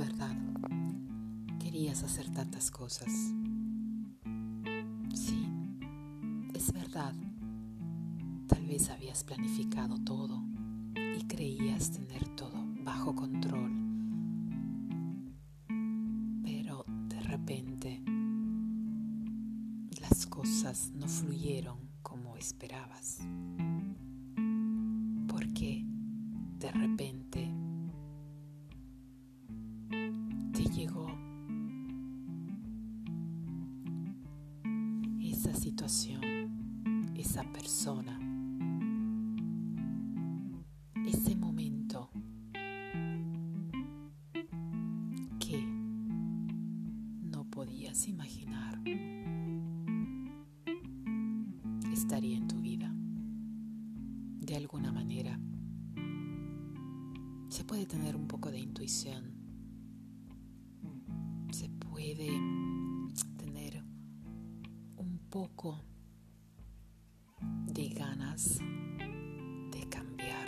verdad. Querías hacer tantas cosas. Sí, es verdad. Tal vez habías planificado todo y creías tener todo bajo control. Pero de repente las cosas no fluyeron como esperabas. Porque de repente esa persona, ese momento que no podías imaginar estaría en tu vida. De alguna manera, se puede tener un poco de intuición un poco de ganas de cambiar.